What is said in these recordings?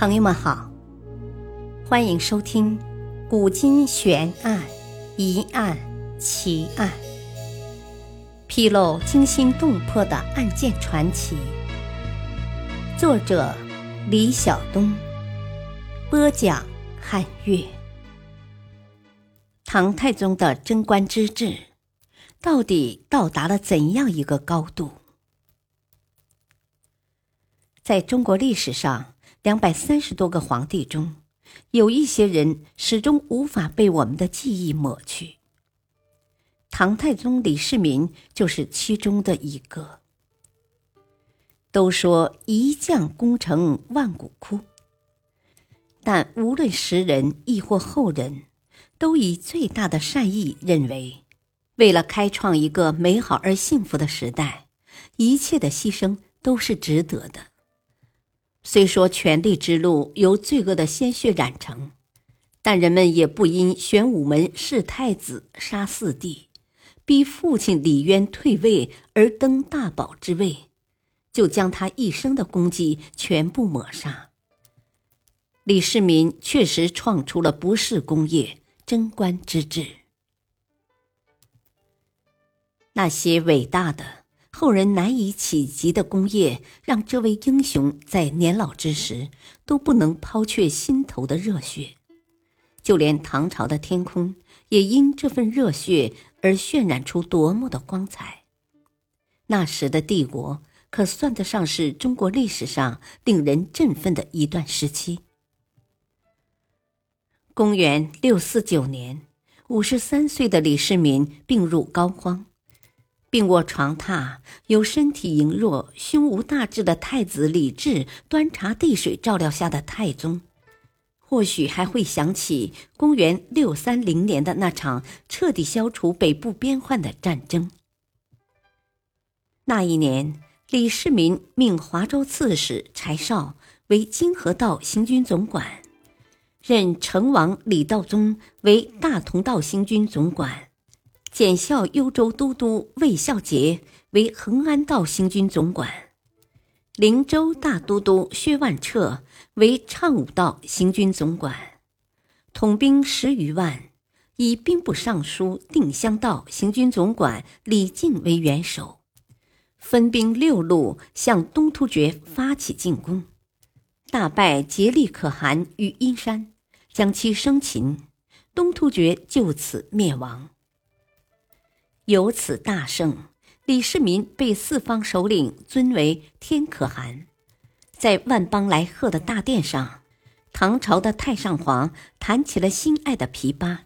朋友们好，欢迎收听《古今悬案、疑案、奇案》，披露惊心动魄的案件传奇。作者：李晓东，播讲：汉月。唐太宗的贞观之治到底到达了怎样一个高度？在中国历史上。两百三十多个皇帝中，有一些人始终无法被我们的记忆抹去。唐太宗李世民就是其中的一个。都说一将功成万骨枯，但无论时人亦或后人，都以最大的善意认为，为了开创一个美好而幸福的时代，一切的牺牲都是值得的。虽说权力之路由罪恶的鲜血染成，但人们也不因玄武门弑太子、杀四弟，逼父亲李渊退位而登大宝之位，就将他一生的功绩全部抹杀。李世民确实创出了不世功业——贞观之治。那些伟大的。后人难以企及的功业，让这位英雄在年老之时都不能抛却心头的热血，就连唐朝的天空也因这份热血而渲染出夺目的光彩。那时的帝国可算得上是中国历史上令人振奋的一段时期。公元六四九年，五十三岁的李世民病入膏肓。病卧床榻，由身体羸弱、胸无大志的太子李治端茶递水照料下的太宗，或许还会想起公元六三零年的那场彻底消除北部边患的战争。那一年，李世民命华州刺史柴绍为金河道行军总管，任成王李道宗为大同道行军总管。检校幽州都督魏孝杰为恒安道行军总管，灵州大都督薛万彻为畅武道行军总管，统兵十余万，以兵部尚书定襄道行军总管李靖为元首，分兵六路向东突厥发起进攻，大败竭力可汗于阴山，将其生擒，东突厥就此灭亡。由此大胜，李世民被四方首领尊为天可汗。在万邦来贺的大殿上，唐朝的太上皇弹起了心爱的琵琶，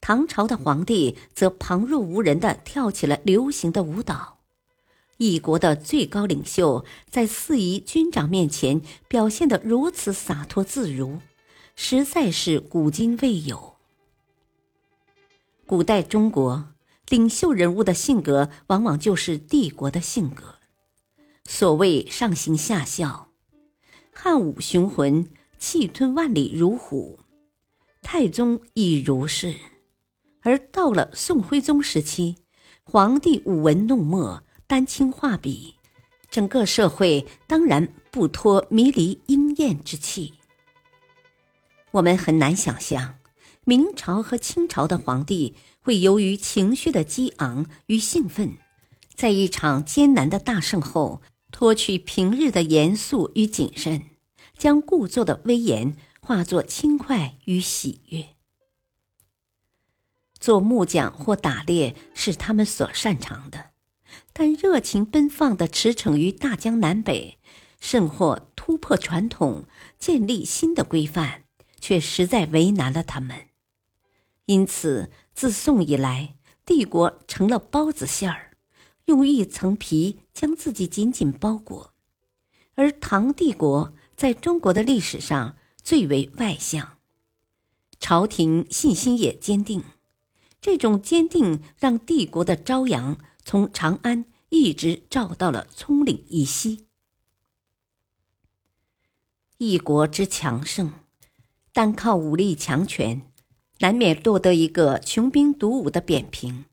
唐朝的皇帝则旁若无人的跳起了流行的舞蹈。一国的最高领袖在四夷军长面前表现得如此洒脱自如，实在是古今未有。古代中国。领袖人物的性格，往往就是帝国的性格。所谓上行下效，汉武雄浑，气吞万里如虎；太宗亦如是。而到了宋徽宗时期，皇帝舞文弄墨，丹青画笔，整个社会当然不脱迷离鹰燕之气。我们很难想象，明朝和清朝的皇帝。会由于情绪的激昂与兴奋，在一场艰难的大胜后，脱去平日的严肃与谨慎，将故作的威严化作轻快与喜悦。做木匠或打猎是他们所擅长的，但热情奔放的驰骋于大江南北，甚或突破传统，建立新的规范，却实在为难了他们。因此。自宋以来，帝国成了包子馅儿，用一层皮将自己紧紧包裹。而唐帝国在中国的历史上最为外向，朝廷信心也坚定。这种坚定让帝国的朝阳从长安一直照到了葱岭以西。一国之强盛，单靠武力强权。难免落得一个穷兵黩武的扁平。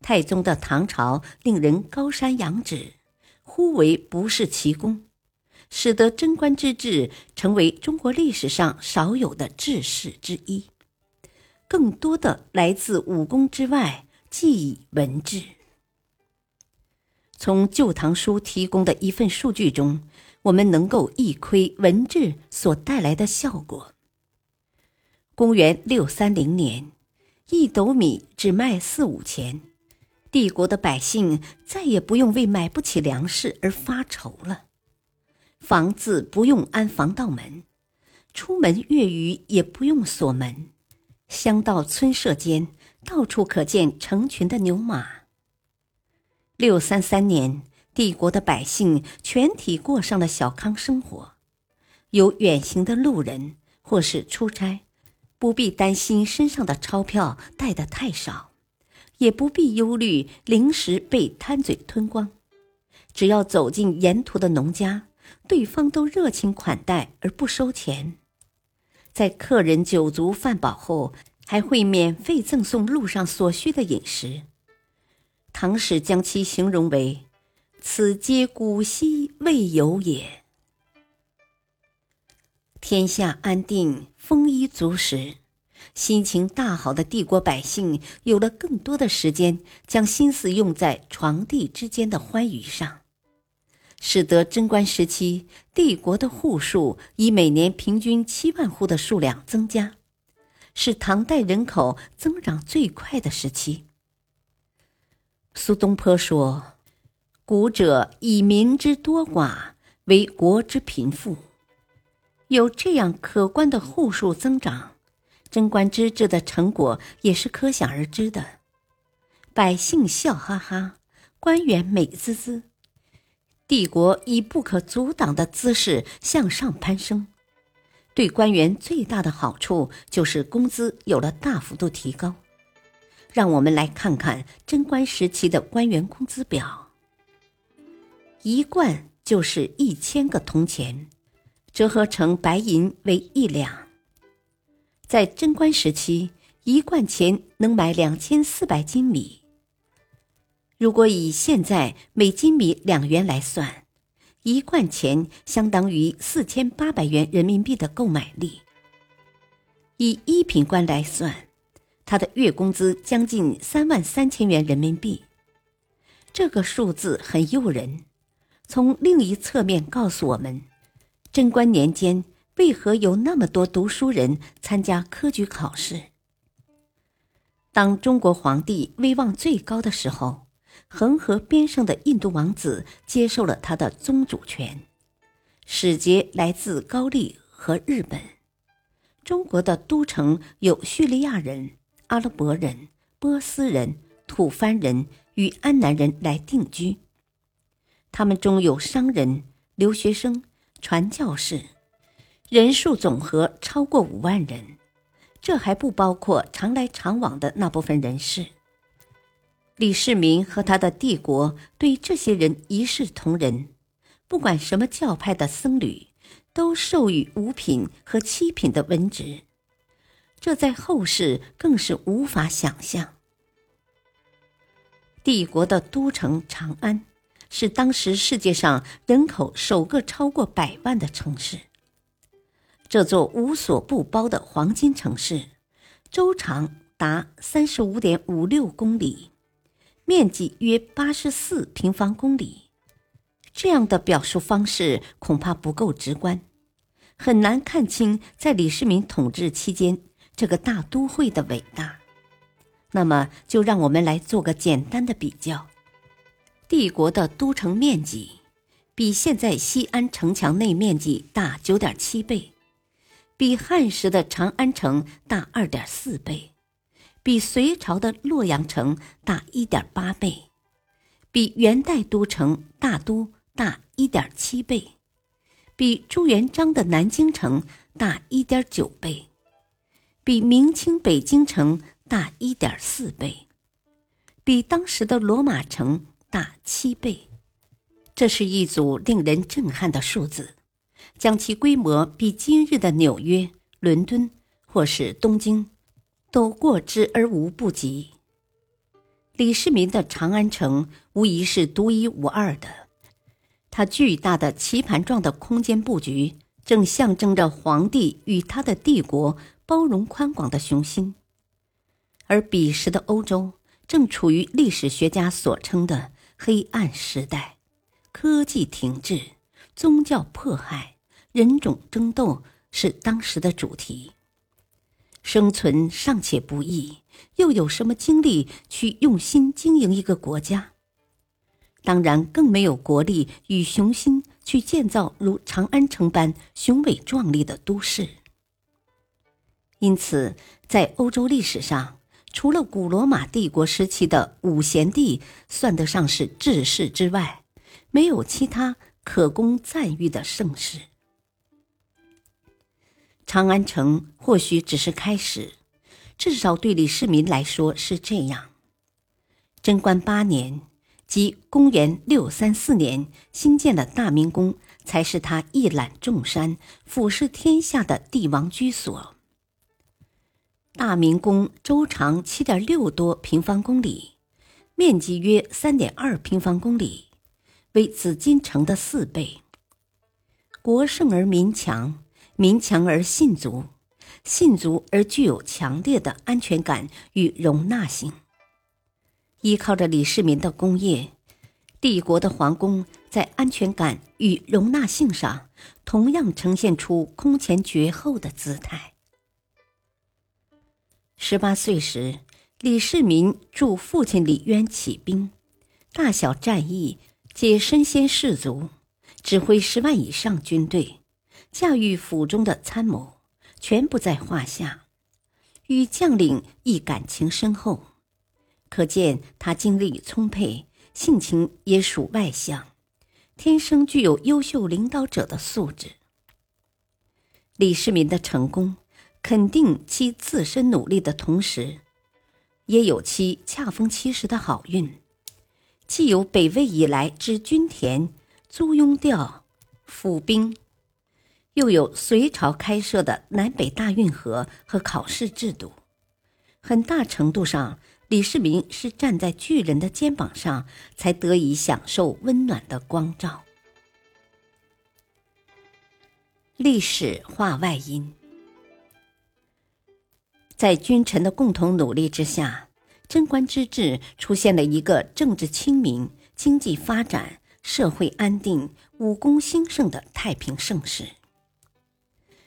太宗的唐朝令人高山仰止，忽为不世奇功，使得贞观之治成为中国历史上少有的治世之一。更多的来自武功之外，即以文治。从《旧唐书》提供的一份数据中，我们能够一窥文治所带来的效果。公元六三零年，一斗米只卖四五钱，帝国的百姓再也不用为买不起粮食而发愁了。房子不用安防盗门，出门越狱也不用锁门，乡道村舍间到处可见成群的牛马。六三三年，帝国的百姓全体过上了小康生活，有远行的路人或是出差。不必担心身上的钞票带的太少，也不必忧虑零食被贪嘴吞光。只要走进沿途的农家，对方都热情款待而不收钱。在客人酒足饭饱后，还会免费赠送路上所需的饮食。唐史将其形容为：“此皆古稀未有也。”天下安定，丰衣足食，心情大好的帝国百姓有了更多的时间，将心思用在床地之间的欢愉上，使得贞观时期帝国的户数以每年平均七万户的数量增加，是唐代人口增长最快的时期。苏东坡说：“古者以民之多寡为国之贫富。”有这样可观的户数增长，贞观之治的成果也是可想而知的。百姓笑哈哈，官员美滋滋，帝国以不可阻挡的姿势向上攀升。对官员最大的好处就是工资有了大幅度提高。让我们来看看贞观时期的官员工资表：一贯就是一千个铜钱。折合成白银为一两。在贞观时期，一贯钱能买两千四百斤米。如果以现在每斤米两元来算，一贯钱相当于四千八百元人民币的购买力。以一品官来算，他的月工资将近三万三千元人民币。这个数字很诱人，从另一侧面告诉我们。贞观年间，为何有那么多读书人参加科举考试？当中国皇帝威望最高的时候，恒河边上的印度王子接受了他的宗主权，使节来自高丽和日本。中国的都城有叙利亚人、阿拉伯人、波斯人、吐蕃人与安南人来定居，他们中有商人、留学生。传教士人数总和超过五万人，这还不包括常来常往的那部分人士。李世民和他的帝国对这些人一视同仁，不管什么教派的僧侣，都授予五品和七品的文职，这在后世更是无法想象。帝国的都城长安。是当时世界上人口首个超过百万的城市。这座无所不包的黄金城市，周长达三十五点五六公里，面积约八十四平方公里。这样的表述方式恐怕不够直观，很难看清在李世民统治期间这个大都会的伟大。那么，就让我们来做个简单的比较。帝国的都城面积比现在西安城墙内面积大九点七倍，比汉时的长安城大二点四倍，比隋朝的洛阳城大一点八倍，比元代都城大都大一点七倍，比朱元璋的南京城大一点九倍，比明清北京城大一点四倍，比当时的罗马城。大七倍，这是一组令人震撼的数字，将其规模比今日的纽约、伦敦或是东京都过之而无不及。李世民的长安城无疑是独一无二的，它巨大的棋盘状的空间布局，正象征着皇帝与他的帝国包容宽广的雄心。而彼时的欧洲正处于历史学家所称的黑暗时代，科技停滞，宗教迫害，人种争斗是当时的主题。生存尚且不易，又有什么精力去用心经营一个国家？当然，更没有国力与雄心去建造如长安城般雄伟壮丽的都市。因此，在欧洲历史上，除了古罗马帝国时期的五贤帝算得上是治世之外，没有其他可供赞誉的盛世。长安城或许只是开始，至少对李世民来说是这样。贞观八年。即公元六三四年新建的大明宫，才是他一览众山、俯视天下的帝王居所。大明宫周长七点六多平方公里，面积约三点二平方公里，为紫禁城的四倍。国盛而民强，民强而信足，信足而具有强烈的安全感与容纳性。依靠着李世民的功业，帝国的皇宫在安全感与容纳性上同样呈现出空前绝后的姿态。十八岁时，李世民助父亲李渊起兵，大小战役皆身先士卒，指挥十万以上军队，驾驭府中的参谋，全不在话下，与将领亦感情深厚。可见他精力充沛，性情也属外向，天生具有优秀领导者的素质。李世民的成功，肯定其自身努力的同时，也有其恰逢其时的好运。既有北魏以来之均田、租庸调、府兵，又有隋朝开设的南北大运河和考试制度，很大程度上。李世民是站在巨人的肩膀上，才得以享受温暖的光照。历史化外因，在君臣的共同努力之下，贞观之治出现了一个政治清明、经济发展、社会安定、武功兴盛的太平盛世。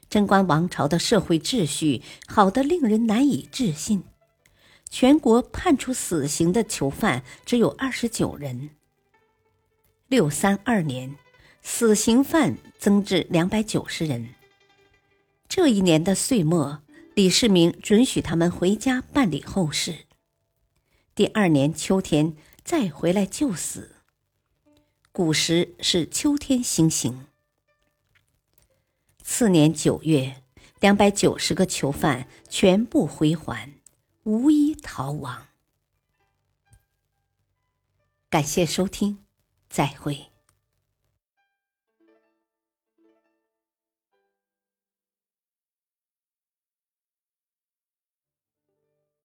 贞观王朝的社会秩序好得令人难以置信。全国判处死刑的囚犯只有二十九人。六三二年，死刑犯增至两百九十人。这一年的岁末，李世民准许他们回家办理后事。第二年秋天再回来就死。古时是秋天行刑。次年九月，两百九十个囚犯全部归还。无一逃亡。感谢收听，再会。